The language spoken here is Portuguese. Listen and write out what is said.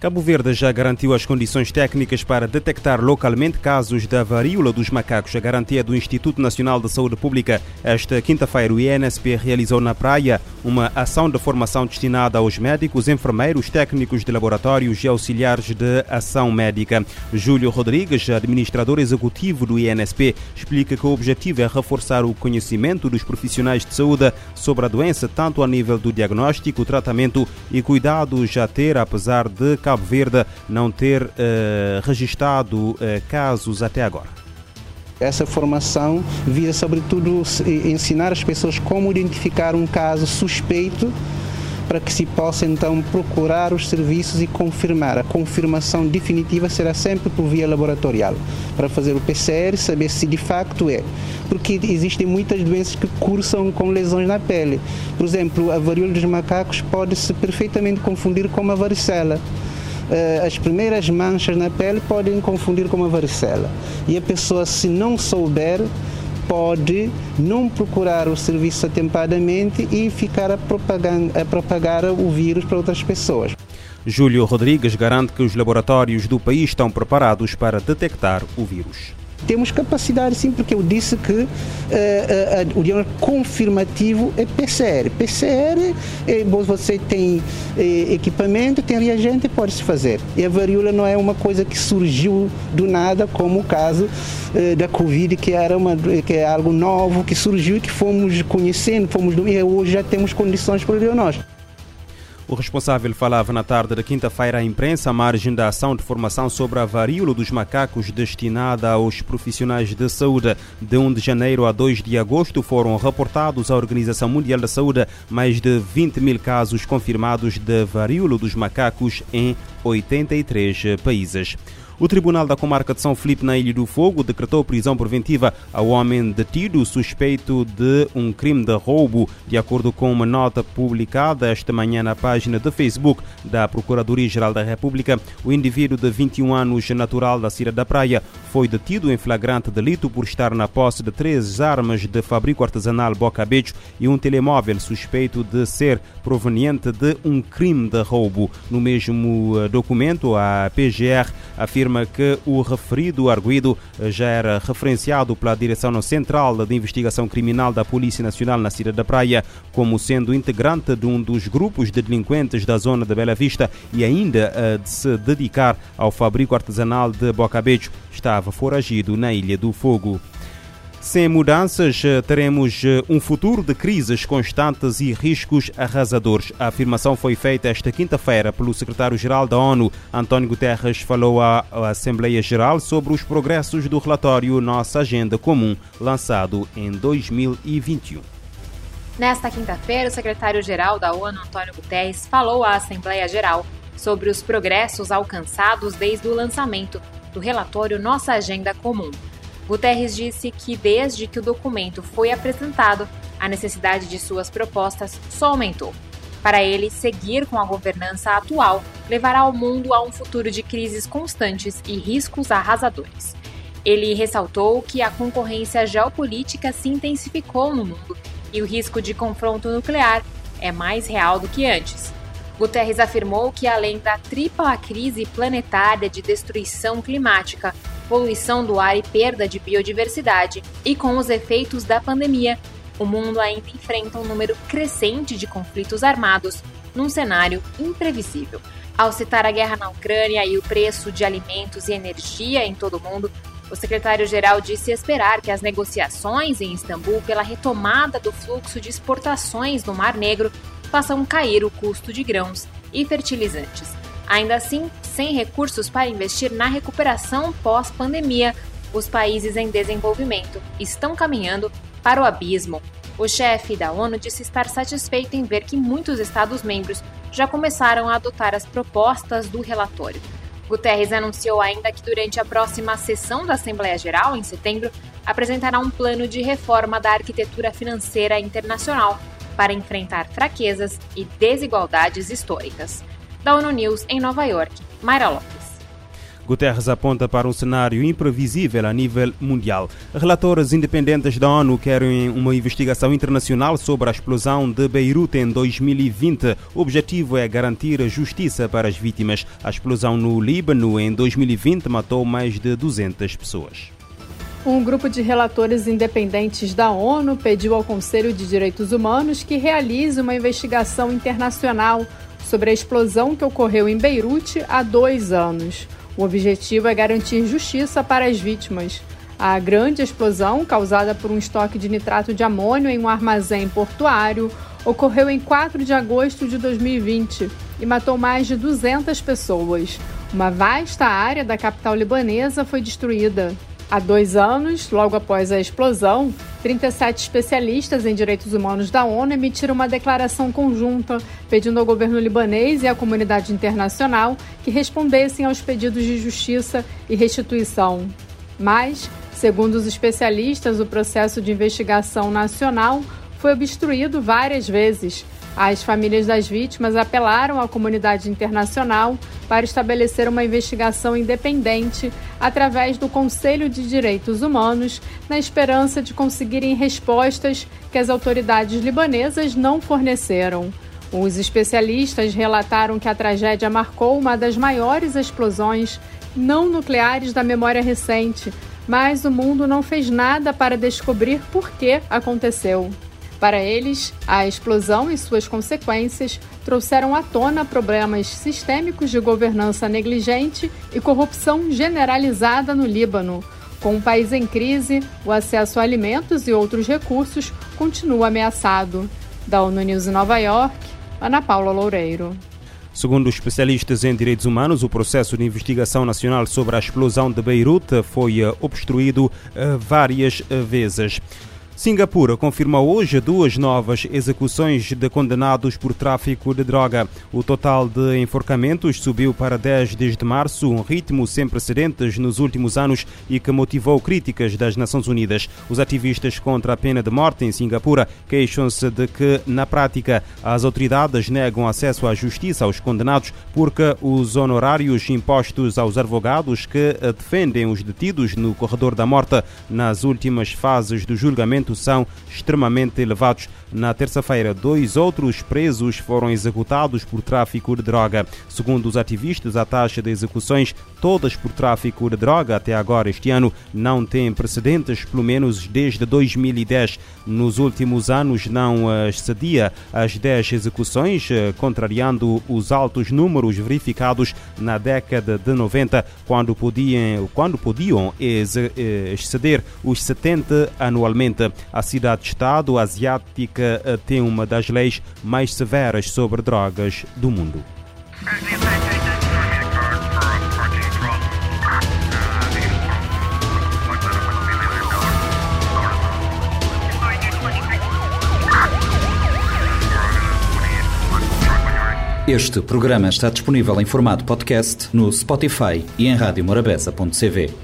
Cabo Verde já garantiu as condições técnicas para detectar localmente casos da varíola dos macacos. A garantia do Instituto Nacional de Saúde Pública. Esta quinta-feira, o INSP realizou na praia uma ação de formação destinada aos médicos, enfermeiros, técnicos de laboratórios e auxiliares de ação médica. Júlio Rodrigues, administrador executivo do INSP, explica que o objetivo é reforçar o conhecimento dos profissionais de saúde sobre a doença, tanto a nível do diagnóstico, tratamento e cuidados a ter, apesar de Cabo Verde não ter uh, registrado uh, casos até agora. Essa formação visa, sobretudo, ensinar as pessoas como identificar um caso suspeito para que se possa então procurar os serviços e confirmar. A confirmação definitiva será sempre por via laboratorial, para fazer o PCR saber se de facto é. Porque existem muitas doenças que cursam com lesões na pele. Por exemplo, a varíola dos macacos pode-se perfeitamente confundir com a varicela. Eh, as primeiras manchas na pele podem confundir com uma varicela. E a pessoa, se não souber, pode não procurar o serviço atempadamente e ficar a, a propagar o vírus para outras pessoas. Júlio Rodrigues garante que os laboratórios do país estão preparados para detectar o vírus. Temos capacidade sim, porque eu disse que uh, uh, uh, o diagnóstico confirmativo é PCR. PCR, é, você tem eh, equipamento, tem reagente, pode-se fazer. E a varíola não é uma coisa que surgiu do nada, como o caso da Covid, que, era uma, que é algo novo, que surgiu e que fomos conhecendo, fomos e hoje já temos condições para o diagnóstico. O responsável falava na tarde da quinta-feira à imprensa à margem da ação de formação sobre a varíola dos macacos destinada aos profissionais de saúde. De 1 de janeiro a 2 de agosto foram reportados à Organização Mundial da Saúde mais de 20 mil casos confirmados de varíola dos macacos em 83 países. O Tribunal da Comarca de São Felipe, na Ilha do Fogo, decretou prisão preventiva ao homem detido suspeito de um crime de roubo. De acordo com uma nota publicada esta manhã na página de Facebook da Procuradoria-Geral da República, o indivíduo de 21 anos, natural da Cira da Praia, foi detido em flagrante delito por estar na posse de três armas de fabrico artesanal bocabejo e um telemóvel suspeito de ser proveniente de um crime de roubo. No mesmo eh, documento, a PGR afirma afirma que o referido arguído já era referenciado pela Direção Central de Investigação Criminal da Polícia Nacional na Cidade da Praia como sendo integrante de um dos grupos de delinquentes da zona de Bela Vista e ainda eh, de se dedicar ao fabrico artesanal de Bocabejo. Estava foragido na Ilha do Fogo. Sem mudanças, eh, teremos eh, um futuro de crises constantes e riscos arrasadores. A afirmação foi feita esta quinta-feira pelo secretário-geral da ONU, António Guterres, falou à Assembleia Geral sobre os progressos do relatório Nossa Agenda Comum, lançado em 2021. Nesta quinta-feira, o secretário-geral da ONU, Antônio Guterres, falou à Assembleia Geral sobre os progressos alcançados desde o lançamento do relatório Nossa Agenda Comum Guterres disse que desde que o documento foi apresentado, a necessidade de suas propostas só aumentou. Para ele, seguir com a governança atual levará o mundo a um futuro de crises constantes e riscos arrasadores. Ele ressaltou que a concorrência geopolítica se intensificou no mundo e o risco de confronto nuclear é mais real do que antes. Guterres afirmou que, além da tripla crise planetária de destruição climática, poluição do ar e perda de biodiversidade, e com os efeitos da pandemia, o mundo ainda enfrenta um número crescente de conflitos armados num cenário imprevisível. Ao citar a guerra na Ucrânia e o preço de alimentos e energia em todo o mundo, o secretário-geral disse esperar que as negociações em Istambul pela retomada do fluxo de exportações no Mar Negro façam cair o custo de grãos e fertilizantes. Ainda assim, sem recursos para investir na recuperação pós-pandemia, os países em desenvolvimento estão caminhando para o abismo. O chefe da ONU disse estar satisfeito em ver que muitos Estados-membros já começaram a adotar as propostas do relatório. Guterres anunciou ainda que durante a próxima sessão da Assembleia Geral, em setembro, apresentará um plano de reforma da arquitetura financeira internacional para enfrentar fraquezas e desigualdades históricas da ONU News em Nova York. Mayra Lopes. Guterres aponta para um cenário imprevisível a nível mundial. Relatores independentes da ONU querem uma investigação internacional sobre a explosão de Beirute em 2020. O objetivo é garantir justiça para as vítimas. A explosão no Líbano em 2020 matou mais de 200 pessoas. Um grupo de relatores independentes da ONU pediu ao Conselho de Direitos Humanos que realize uma investigação internacional sobre a explosão que ocorreu em Beirute há dois anos. O objetivo é garantir justiça para as vítimas. A grande explosão, causada por um estoque de nitrato de amônio em um armazém portuário, ocorreu em 4 de agosto de 2020 e matou mais de 200 pessoas. Uma vasta área da capital libanesa foi destruída. Há dois anos, logo após a explosão, 37 especialistas em direitos humanos da ONU emitiram uma declaração conjunta pedindo ao governo libanês e à comunidade internacional que respondessem aos pedidos de justiça e restituição. Mas, segundo os especialistas, o processo de investigação nacional foi obstruído várias vezes as famílias das vítimas apelaram à comunidade internacional para estabelecer uma investigação independente através do Conselho de Direitos Humanos, na esperança de conseguirem respostas que as autoridades libanesas não forneceram. Os especialistas relataram que a tragédia marcou uma das maiores explosões não nucleares da memória recente, mas o mundo não fez nada para descobrir por que aconteceu. Para eles, a explosão e suas consequências trouxeram à tona problemas sistêmicos de governança negligente e corrupção generalizada no Líbano. Com o país em crise, o acesso a alimentos e outros recursos continua ameaçado. Da ONU News em Nova York, Ana Paula Loureiro. Segundo especialistas em direitos humanos, o processo de investigação nacional sobre a explosão de Beirute foi eh, obstruído eh, várias eh, vezes. Singapura confirma hoje duas novas execuções de condenados por tráfico de droga. O total de enforcamentos subiu para 10 desde março, um ritmo sem precedentes nos últimos anos e que motivou críticas das Nações Unidas. Os ativistas contra a pena de morte em Singapura queixam-se de que, na prática, as autoridades negam acesso à justiça aos condenados porque os honorários impostos aos advogados que defendem os detidos no corredor da morte nas últimas fases do julgamento são extremamente elevados. Na terça-feira, dois outros presos foram executados por tráfico de droga. Segundo os ativistas, a taxa de execuções, todas por tráfico de droga até agora este ano, não tem precedentes, pelo menos desde 2010. Nos últimos anos, não excedia as 10 execuções, eh, contrariando os altos números verificados na década de 90, quando podiam, quando podiam eh, exceder os 70 anualmente. A cidade-estado asiática eh, tem uma das leis mais severas sobre drogas do mundo. Este programa está disponível em formato podcast no Spotify e em radiomorabeza.cv.